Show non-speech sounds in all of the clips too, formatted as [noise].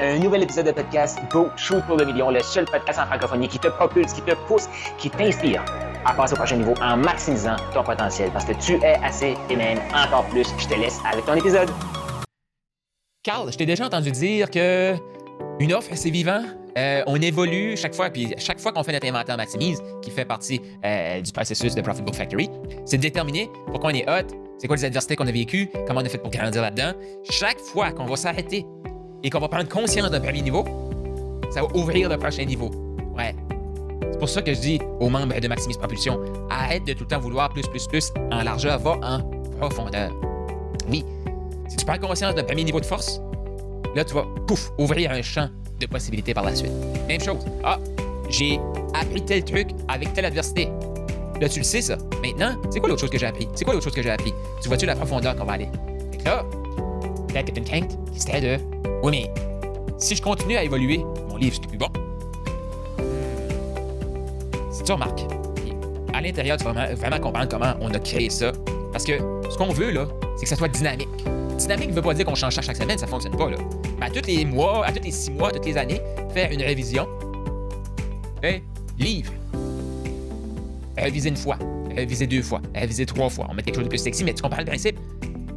Un nouvel épisode de podcast Go Shoot pour le million, le seul podcast en francophonie qui te propulse, qui te pousse, qui t'inspire à passer au prochain niveau en maximisant ton potentiel parce que tu es assez et même encore plus. Je te laisse avec ton épisode. Carl, je t'ai déjà entendu dire que une offre, c'est vivant. Euh, on évolue chaque fois, puis chaque fois qu'on fait notre inventaire maximise, qui fait partie euh, du processus de Profit Book Factory, c'est de déterminer pourquoi on est hot, c'est quoi les adversités qu'on a vécues, comment on a fait pour grandir là-dedans. Chaque fois qu'on va s'arrêter et qu'on va prendre conscience d'un premier niveau, ça va ouvrir le prochain niveau. Ouais. C'est pour ça que je dis aux membres de Maximise Propulsion, arrête de tout le temps vouloir plus, plus, plus en largeur, va en profondeur. Oui. Si tu prends conscience d'un premier niveau de force, là, tu vas, pouf, ouvrir un champ de possibilités par la suite. Même chose. Ah, j'ai appris tel truc avec telle adversité. Là, tu le sais, ça. Maintenant, c'est quoi l'autre chose que j'ai appris? C'est quoi l'autre chose que j'ai appris? Tu vois-tu la profondeur qu'on va aller? Fait que là, quinte qui serait de oui, mais si je continue à évoluer, mon livre, c'est plus bon. Si tu remarques, à l'intérieur, tu vas vraiment, comprendre comment on a créé ça. Parce que ce qu'on veut, là, c'est que ça soit dynamique. Dynamique ne veut pas dire qu'on change ça chaque semaine, ça fonctionne pas, là. Mais à tous les mois, à tous les six mois, toutes les années, faire une révision. Hey, livre. Réviser une fois, réviser deux fois, réviser trois fois. On met quelque chose de plus sexy, mais tu comprends le principe?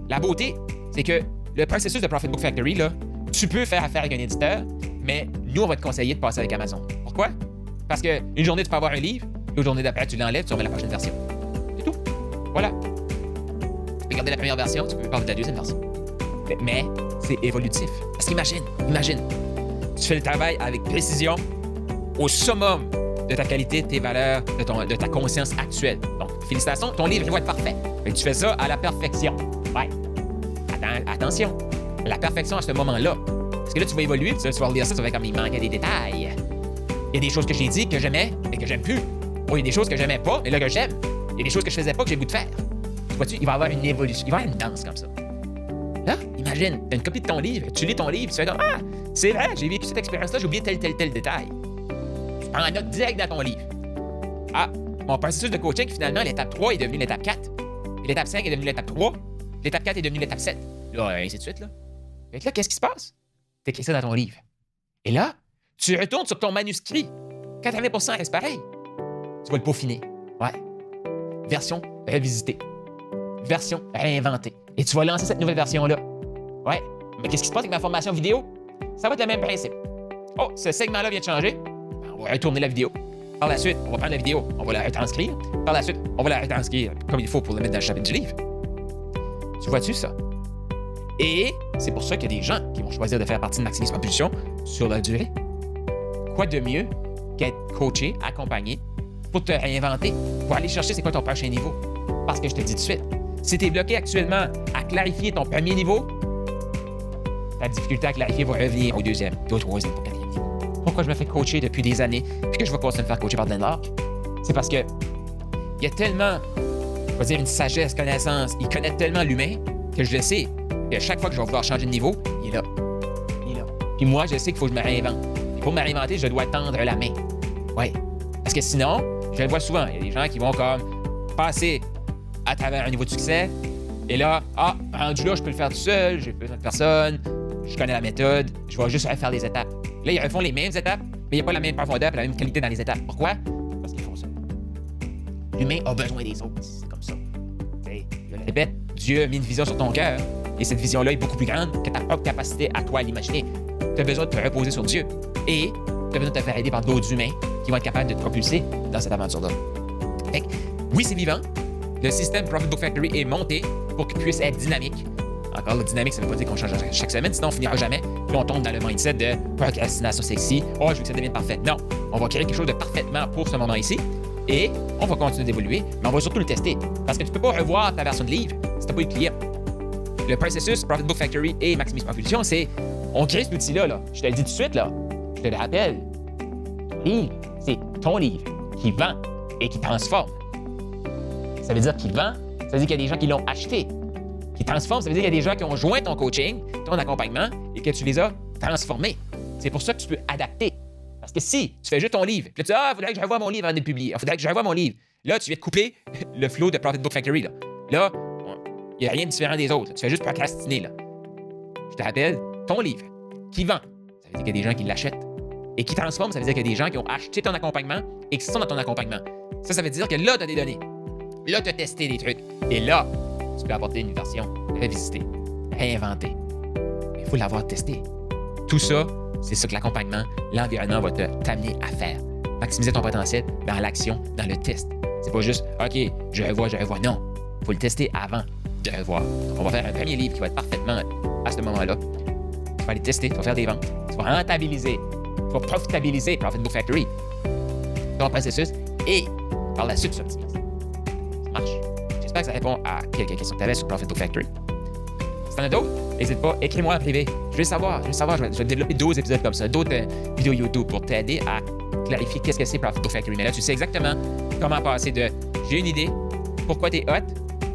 La beauté, c'est que le processus de Profit Book Factory, là, tu peux faire affaire avec un éditeur, mais nous, on va te conseiller de passer avec Amazon. Pourquoi? Parce qu'une journée, tu peux avoir un livre, l'autre journée d'après, tu l'enlèves, tu remets la prochaine version. C'est tout. Voilà. Tu peux garder la première version, tu peux parler de la deuxième version. Mais, c'est évolutif. Parce qu'imagine, imagine, tu fais le travail avec précision au summum de ta qualité, de tes valeurs, de, ta conscience actuelle. Donc, félicitations, ton livre il va être parfait. Et tu fais ça à la perfection. Ouais. Attention, la perfection à ce moment-là. Parce que là, tu vas évoluer, tu vas lire ça, tu vas comme il manquait des détails. Il y a des choses que j'ai dit que j'aimais, mais que j'aime plus. Oh, il y a des choses que j'aimais pas, mais là que j'aime. Il y a des choses que je faisais pas, que j'ai le goût de faire. Tu vois-tu, il va y avoir une évolution, il va y avoir une danse comme ça. Là, imagine, tu as une copie de ton livre, tu lis ton livre, tu fais comme Ah, c'est vrai, j'ai vécu cette expérience-là, j'ai oublié tel, tel, tel détail. Tu prends note direct dans ton livre. Ah, mon processus de coaching, finalement, l'étape 3 est devenue l'étape 4. L'étape 5 est devenue l'étape 3. L'étape 4 est devenue l'étape 7. Là, ainsi de suite, là. Que là, qu'est-ce qui se passe? Tu écris ça dans ton livre. Et là, tu retournes sur ton manuscrit. 80% reste pareil. Tu vas le peaufiner. Ouais. Version révisitée. Version réinventée. Et tu vas lancer cette nouvelle version-là. Ouais. Mais qu'est-ce qui se passe avec ma formation vidéo? Ça va être le même principe. Oh, ce segment-là vient de changer. On va retourner la vidéo. Par la suite, on va prendre la vidéo, on va la retranscrire. Par la suite, on va la retranscrire comme il faut pour le mettre dans le chapitre du livre. Tu vois-tu ça? Et c'est pour ça qu'il y a des gens qui vont choisir de faire partie de Maximise Propulsion sur la durée. Quoi de mieux qu'être coaché, accompagné pour te réinventer, pour aller chercher c'est quoi ton prochain niveau? Parce que je te dis tout de suite, si tu es bloqué actuellement à clarifier ton premier niveau, ta difficulté à clarifier va revenir au deuxième, au troisième, au quatrième niveau. Pourquoi je me fais coacher depuis des années puis que je vais continuer de me faire coacher par Dan C'est parce que il y a tellement, je vais dire, une sagesse, connaissance, il connaît tellement l'humain que je le sais, et à chaque fois que je vais vouloir changer de niveau, il est là. Il est là. Puis moi, je sais qu'il faut que je me réinvente. Et pour me réinventer, je dois tendre la main. Ouais. Parce que sinon, je le vois souvent, il y a des gens qui vont comme passer à travers un niveau de succès. Et là, ah, rendu là, je peux le faire tout seul, j'ai besoin de personne, je connais la méthode, je vais juste faire les étapes. Là, ils refont les mêmes étapes, mais il n'y a pas la même profondeur et la même qualité dans les étapes. Pourquoi? L'humain a besoin des autres. C'est comme ça. je le répète, Dieu a mis une vision sur ton cœur. Et cette vision-là est beaucoup plus grande que ta propre capacité à toi à l'imaginer. Tu as besoin de te reposer sur Dieu. Et tu as besoin de te faire aider par d'autres humains qui vont être capables de te propulser dans cette aventure-là. oui, c'est vivant. Le système Profit Book Factory est monté pour qu'il puisse être dynamique. Encore, le dynamique, ça ne veut pas dire qu'on change chaque semaine, sinon on finira jamais. Puis on tombe dans le mindset de procrastination sexy. Oh, je veux que ça devienne parfait. Non, on va créer quelque chose de parfaitement pour ce moment ici. Et on va continuer d'évoluer, mais on va surtout le tester. Parce que tu ne peux pas revoir ta version de livre si tu n'as pas eu de client. Le processus Profit Book Factory et Maximise Propulsion, c'est on crée cet outil-là. Là. Je te le dis tout de suite, là. je te le rappelle. Livre, c'est ton livre qui vend et qui transforme. Ça veut dire qu'il vend, ça veut dire qu'il y a des gens qui l'ont acheté. Qui transforme, ça veut dire qu'il y a des gens qui ont joint ton coaching, ton accompagnement et que tu les as transformés. C'est pour ça que tu peux adapter. Parce que si tu fais juste ton livre, puis tu dis Ah, il faudrait que je revoie mon livre avant de le publier. Il faudrait que je revoie mon livre. Là, tu viens de couper [laughs] le flow de Profit Book Factory. Là, là il n'y a rien de différent des autres. Tu fais juste procrastiner, là. Je te rappelle, ton livre, qui vend, ça veut dire qu'il y a des gens qui l'achètent. Et qui transforment, ça veut dire qu'il y a des gens qui ont acheté ton accompagnement et qui sont dans ton accompagnement. Ça, ça veut dire que là, tu as des données. Là, tu as testé des trucs. Et là, tu peux apporter une version révisiter, réinventer. Il faut l'avoir testé. Tout ça, c'est ce que l'accompagnement, l'environnement va t'amener à faire. Maximiser ton potentiel dans l'action, dans le test. C'est pas juste, OK, je revois, je revois. Non, il faut le tester avant de revoir. on va faire un premier livre qui va être parfaitement à ce moment-là. Tu vas aller tester, tu vas faire des ventes, tu vas rentabiliser, tu vas profitabiliser Profit Book Factory, ton processus, et par la suite, Ça marche. J'espère que ça répond à quelques questions que tu avais sur Profit Factory. T'en as d'autres, n'hésite pas, écris-moi en privé. Je veux savoir, je veux savoir, je vais, développer d'autres épisodes comme ça, d'autres euh, vidéos YouTube pour t'aider à clarifier qu'est-ce que c'est Profit Book Factory. Mais là, tu sais exactement comment passer de j'ai une idée, pourquoi tu es hot,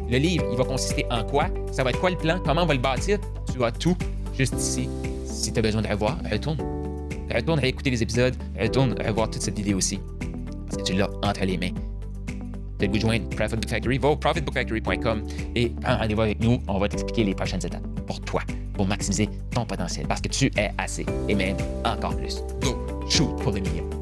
le livre, il va consister en quoi, ça va être quoi le plan, comment on va le bâtir, tu as tout juste ici. Si tu as besoin de revoir, retourne. Retourne réécouter les épisodes, retourne revoir toute cette vidéo aussi. Parce que tu l'as entre les mains. Tu vous joindre Profit Book Factory, va au profitbookfactory.com et rendez-vous avec nous. On va t'expliquer les prochaines étapes pour toi, pour maximiser ton potentiel. Parce que tu es assez et même encore plus. Go, shoot pour le million.